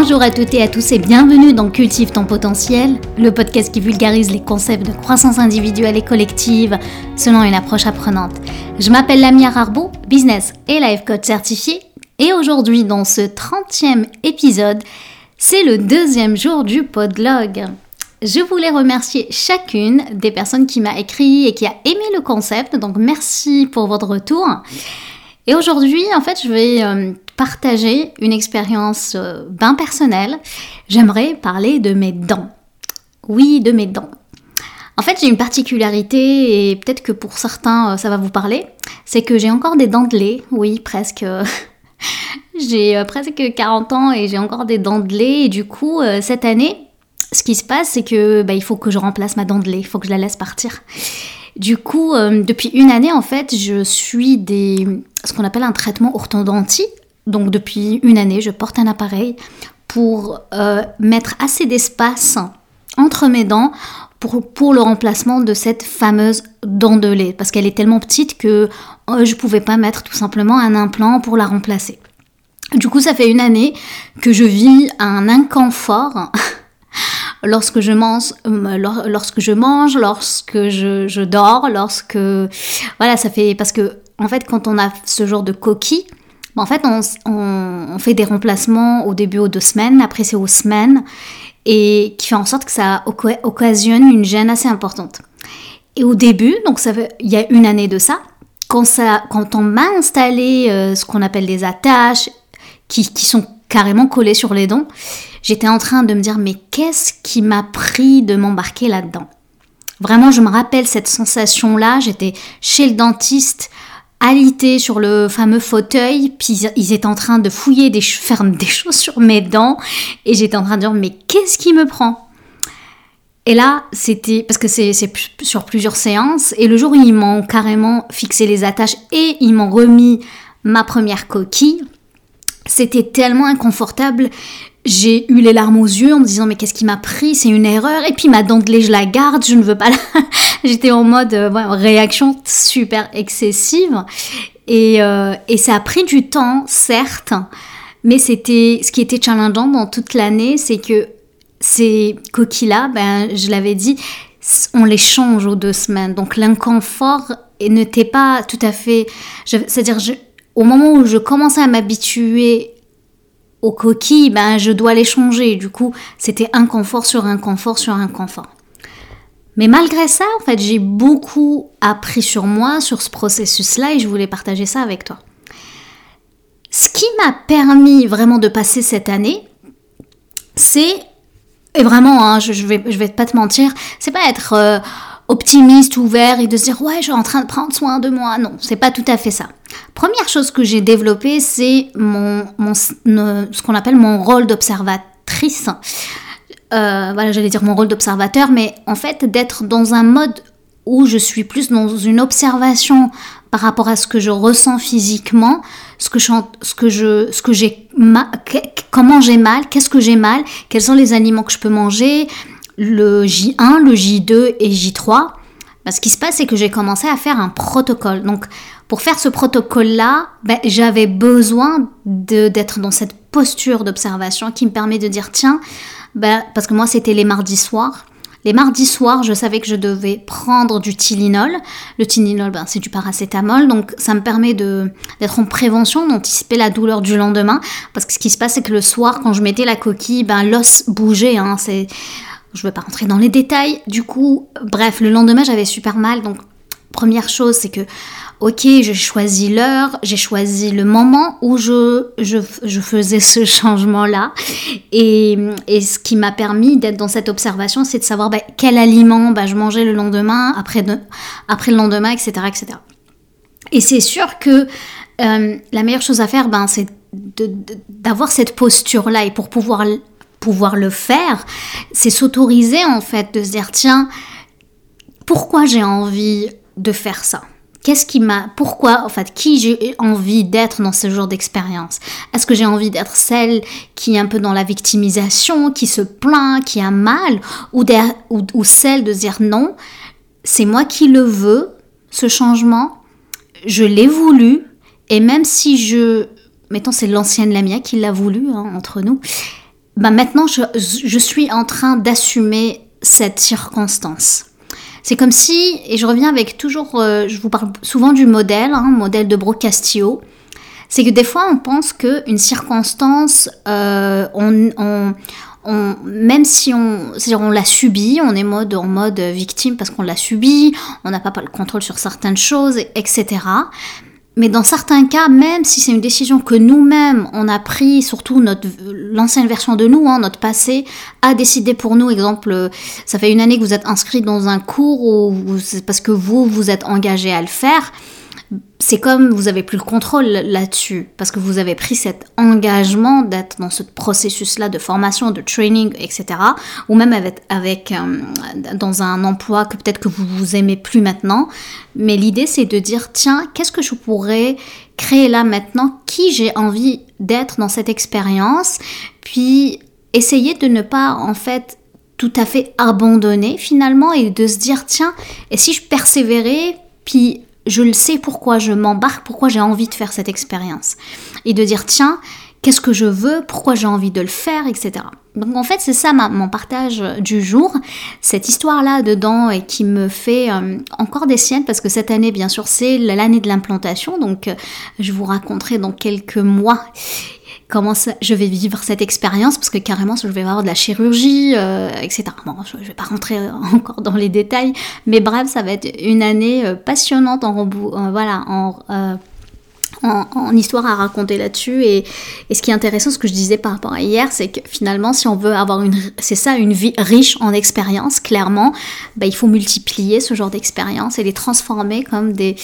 Bonjour à toutes et à tous et bienvenue dans Cultive ton potentiel, le podcast qui vulgarise les concepts de croissance individuelle et collective selon une approche apprenante. Je m'appelle Lamia Rarbo, business et life coach certifié, et aujourd'hui dans ce 30e épisode, c'est le deuxième jour du podlog. Je voulais remercier chacune des personnes qui m'a écrit et qui a aimé le concept, donc merci pour votre retour. Et aujourd'hui, en fait, je vais euh, partager une expérience euh, bien personnelle. J'aimerais parler de mes dents. Oui, de mes dents. En fait, j'ai une particularité et peut-être que pour certains, euh, ça va vous parler. C'est que j'ai encore des dents de lait. Oui, presque. j'ai presque 40 ans et j'ai encore des dents de lait. Et du coup, cette année, ce qui se passe, c'est que bah, il faut que je remplace ma dent de lait. Il faut que je la laisse partir. Du coup, euh, depuis une année, en fait, je suis des, ce qu'on appelle un traitement orthodontie. Donc, depuis une année, je porte un appareil pour euh, mettre assez d'espace entre mes dents pour, le remplacement de cette fameuse dent de lait. Parce qu'elle est tellement petite que euh, je ne pouvais pas mettre tout simplement un implant pour la remplacer. Du coup, ça fait une année que je vis un inconfort lorsque je mange, euh, lorsque je mange, lorsque je, dors, lorsque voilà, ça fait parce que en fait quand on a ce genre de coquille, en fait on, fait des remplacements au début aux deux semaines, après c'est aux semaines et qui fait en sorte que ça occasionne une gêne assez importante. Et au début, donc ça il y a une année de ça, quand, on m'a installé euh, ce qu'on appelle des attaches qui, qui sont carrément collées sur les dents, j'étais en train de me dire mais qu'est-ce qui m'a pris de m'embarquer là-dedans? Vraiment, je me rappelle cette sensation-là. J'étais chez le dentiste, alité sur le fameux fauteuil, puis ils étaient en train de fouiller, des, faire des choses sur mes dents, et j'étais en train de dire mais qu'est-ce qui me prend? Et là, c'était parce que c'est sur plusieurs séances, et le jour où ils m'ont carrément fixé les attaches et ils m'ont remis ma première coquille, c'était tellement inconfortable j'ai eu les larmes aux yeux en me disant mais qu'est-ce qui m'a pris? C'est une erreur. Et puis ma dent de lait je la garde. Je ne veux pas j'étais en mode euh, réaction super excessive. Et, euh, et ça a pris du temps certes. Mais c'était ce qui était challengeant dans toute l'année c'est que ces coquilles là ben je l'avais dit on les change aux deux semaines. Donc l'inconfort n'était pas tout à fait c'est-à-dire au moment où je commençais à m'habituer aux coquilles, ben, je dois les changer. Du coup, c'était inconfort sur inconfort sur inconfort. Mais malgré ça, en fait, j'ai beaucoup appris sur moi, sur ce processus-là, et je voulais partager ça avec toi. Ce qui m'a permis vraiment de passer cette année, c'est, et vraiment, hein, je, je, vais, je vais pas te mentir, c'est pas être euh, optimiste, ouvert et de se dire ouais, je suis en train de prendre soin de moi. Non, c'est pas tout à fait ça. Première chose que j'ai développée, c'est mon, mon, ce qu'on appelle mon rôle d'observatrice. Euh, voilà, j'allais dire mon rôle d'observateur, mais en fait d'être dans un mode où je suis plus dans une observation par rapport à ce que je ressens physiquement, ce que je, ce que je, ce que j'ai, comment j'ai mal, qu'est-ce que j'ai mal, quels sont les aliments que je peux manger, le J1, le J2 et J3. Ce qui se passe, c'est que j'ai commencé à faire un protocole. Donc, pour faire ce protocole-là, ben, j'avais besoin d'être dans cette posture d'observation qui me permet de dire, tiens, ben, parce que moi, c'était les mardis soirs. Les mardis soirs, je savais que je devais prendre du Tylenol. Le Tylenol, ben, c'est du paracétamol, donc ça me permet d'être en prévention, d'anticiper la douleur du lendemain. Parce que ce qui se passe, c'est que le soir, quand je mettais la coquille, ben, l'os bougeait. Hein, je ne veux pas rentrer dans les détails. Du coup, bref, le lendemain, j'avais super mal. Donc, première chose, c'est que, ok, j'ai choisi l'heure, j'ai choisi le moment où je, faisais ce changement-là. Et, ce qui m'a permis d'être dans cette observation, c'est de savoir bah, quel aliment bah, je mangeais le lendemain, après, après le lendemain, etc. etc. Et c'est sûr que euh, la meilleure chose à faire, ben, c'est d'avoir cette posture-là. Et pour pouvoir pouvoir le faire, c'est s'autoriser en fait de se dire tiens, pourquoi j'ai envie de faire ça? Qu'est-ce qui m'a pourquoi en fait qui j'ai envie d'être dans ce genre d'expérience? Est-ce que j'ai envie d'être celle qui est un peu dans la victimisation, qui se plaint, qui a mal ou, ou, celle de dire non, c'est moi qui le veux ce changement, je l'ai voulu et même si je mettons c'est l'ancienne Lamia qui l'a voulu hein, entre nous bah maintenant je, je suis en train d'assumer cette circonstance. C'est comme si, et je reviens avec toujours, euh, je vous parle souvent du modèle, hein, modèle de Brocastillo, c'est que des fois on pense qu'une circonstance, euh, on, on, on, même si on, on l'a subi, on est mode, en mode victime parce qu'on l'a subi, on n'a pas le contrôle sur certaines choses, etc. Mais dans certains cas, même si c'est une décision que nous-mêmes on a pris, surtout l'ancienne version de nous, hein, notre passé, a décidé pour nous. Exemple, ça fait une année que vous êtes inscrit dans un cours ou c'est parce que vous vous êtes engagé à le faire c'est comme vous avez plus le contrôle là-dessus parce que vous avez pris cet engagement d'être dans ce processus-là de formation, de training, etc. Ou même avec, euh, dans un emploi que peut-être que vous vous aimez plus maintenant. Mais l'idée c'est de dire tiens qu'est-ce que je pourrais créer là maintenant Qui j'ai envie d'être dans cette expérience? Puis essayer de ne pas en fait tout à fait abandonner finalement et de se dire tiens et si je persévérais puis je le sais pourquoi je m'embarque, pourquoi j'ai envie de faire cette expérience. Et de dire, tiens, qu'est-ce que je veux, pourquoi j'ai envie de le faire, etc. Donc en fait, c'est ça mon partage du jour, cette histoire-là dedans et qui me fait euh, encore des siennes parce que cette année, bien sûr, c'est l'année de l'implantation. Donc euh, je vous raconterai dans quelques mois comment je vais vivre cette expérience, parce que carrément, je vais avoir de la chirurgie, euh, etc. Bon, je ne vais pas rentrer encore dans les détails, mais bref, ça va être une année euh, passionnante en, euh, voilà, en en, histoire à raconter là-dessus. Et, ce qui est intéressant, ce que je disais par rapport à hier, c'est que finalement, si on veut avoir une, c'est ça, une vie riche en expériences, clairement, bah, il faut multiplier ce genre d'expériences et les transformer comme des,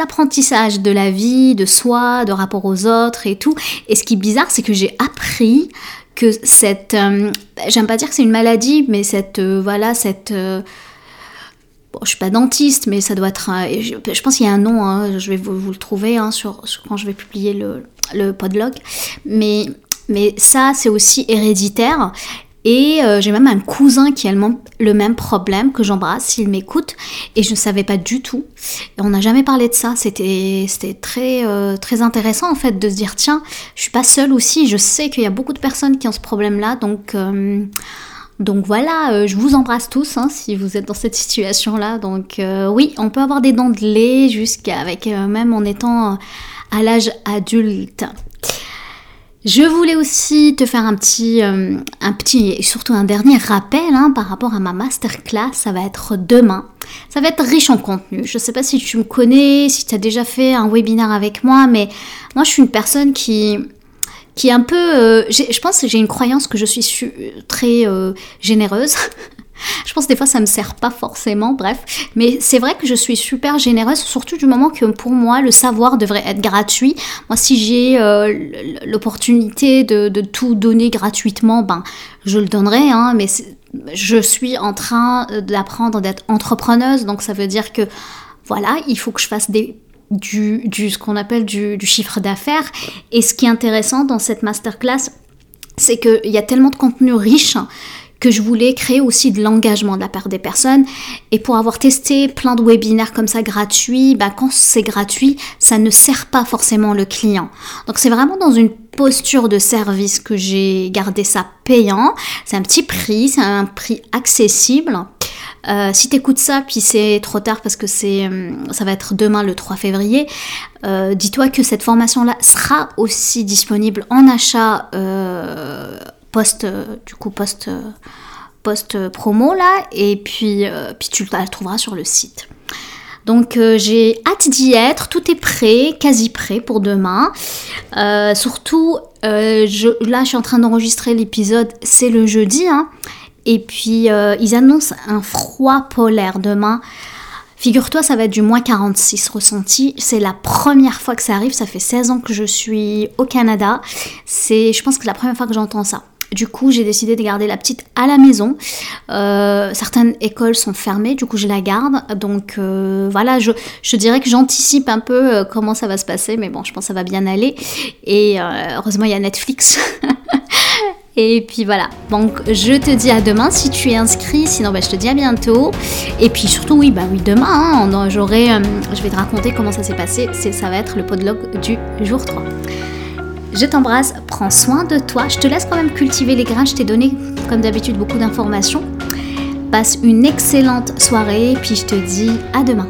apprentissages de la vie, de soi, de rapport aux autres et tout. Et ce qui est bizarre, c'est que j'ai appris que cette, euh, j'aime pas dire que c'est une maladie, mais cette, euh, voilà, cette euh, Bon, je suis pas dentiste, mais ça doit être. je, pense qu'il y a un nom, hein, je vais vous, le trouver hein, quand je vais publier le, le podlog. Mais, ça, c'est aussi héréditaire. Et euh, j'ai même un cousin qui a le, même problème que j'embrasse s'il m'écoute. Et je ne savais pas du tout. Et on n'a jamais parlé de ça. C'était très, euh, très intéressant en fait de se dire tiens, je suis pas seule aussi. Je sais qu'il y a beaucoup de personnes qui ont ce problème-là. Donc. Euh, donc voilà, euh, je vous embrasse tous hein, si vous êtes dans cette situation-là. Donc euh, oui, on peut avoir des dents de lait jusqu'à euh, même en étant à l'âge adulte. Je voulais aussi te faire un petit, un petit et surtout un dernier rappel hein, par rapport à ma masterclass. Ça va être demain. Ça va être riche en contenu. Je ne sais pas si tu me connais, si tu as déjà fait un webinaire avec moi, mais moi je suis une personne qui, qui est un peu... Euh, je pense que j'ai une croyance que je suis très euh, généreuse. je pense que des fois ça me sert pas forcément, bref. Mais c'est vrai que je suis super généreuse, surtout du moment que pour moi le savoir devrait être gratuit. Moi si j'ai euh, l'opportunité de, tout donner gratuitement, ben je le donnerai, hein, mais je suis en train d'apprendre d'être entrepreneuse, donc ça veut dire que voilà, il faut que je fasse des du, ce qu'on appelle du, chiffre d'affaires. Et ce qui est intéressant dans cette masterclass, c'est qu'il y a tellement de contenu riche que je voulais créer aussi de l'engagement de la part des personnes. Et pour avoir testé plein de webinaires comme ça gratuits, bah quand c'est gratuit, ça ne sert pas forcément le client. Donc c'est vraiment dans une posture de service que j'ai gardé ça payant. C'est un petit prix, c'est un prix accessible. Euh, si t'écoutes ça, puis c'est trop tard parce que c'est, euh, ça va être demain le 3 février, euh, dis-toi que cette formation-là sera aussi disponible en achat post, du coup post, post promo là, et puis, puis tu la trouveras sur le site. Donc j'ai hâte d'y être, tout est prêt, quasi prêt pour demain. surtout, je, là je suis en train d'enregistrer l'épisode, c'est le jeudi. Hein, et puis, euh, ils annoncent un froid polaire demain. Figure-toi, ça va être du moins 46 ressenti. C'est la première fois que ça arrive. Ça fait 16 ans que je suis au Canada. C'est, je pense que c'est la première fois que j'entends ça. Du coup, j'ai décidé de garder la petite à la maison. Euh, certaines écoles sont fermées, du coup, je la garde. Donc euh, voilà, je, je, dirais que j'anticipe un peu comment ça va se passer, mais bon, je pense que ça va bien aller. Et heureusement, il y a Netflix Et puis voilà, donc je te dis à demain si tu es inscrit, sinon bah, je te dis à bientôt. Et puis surtout, oui, bah oui, demain, hein, j'aurai, euh, je vais te raconter comment ça s'est passé. ça va être le podlog du jour 3. Je t'embrasse, prends soin de toi. Je te laisse quand même cultiver les grains. Je t'ai donné, comme d'habitude, beaucoup d'informations. Passe une excellente soirée, puis je te dis à demain.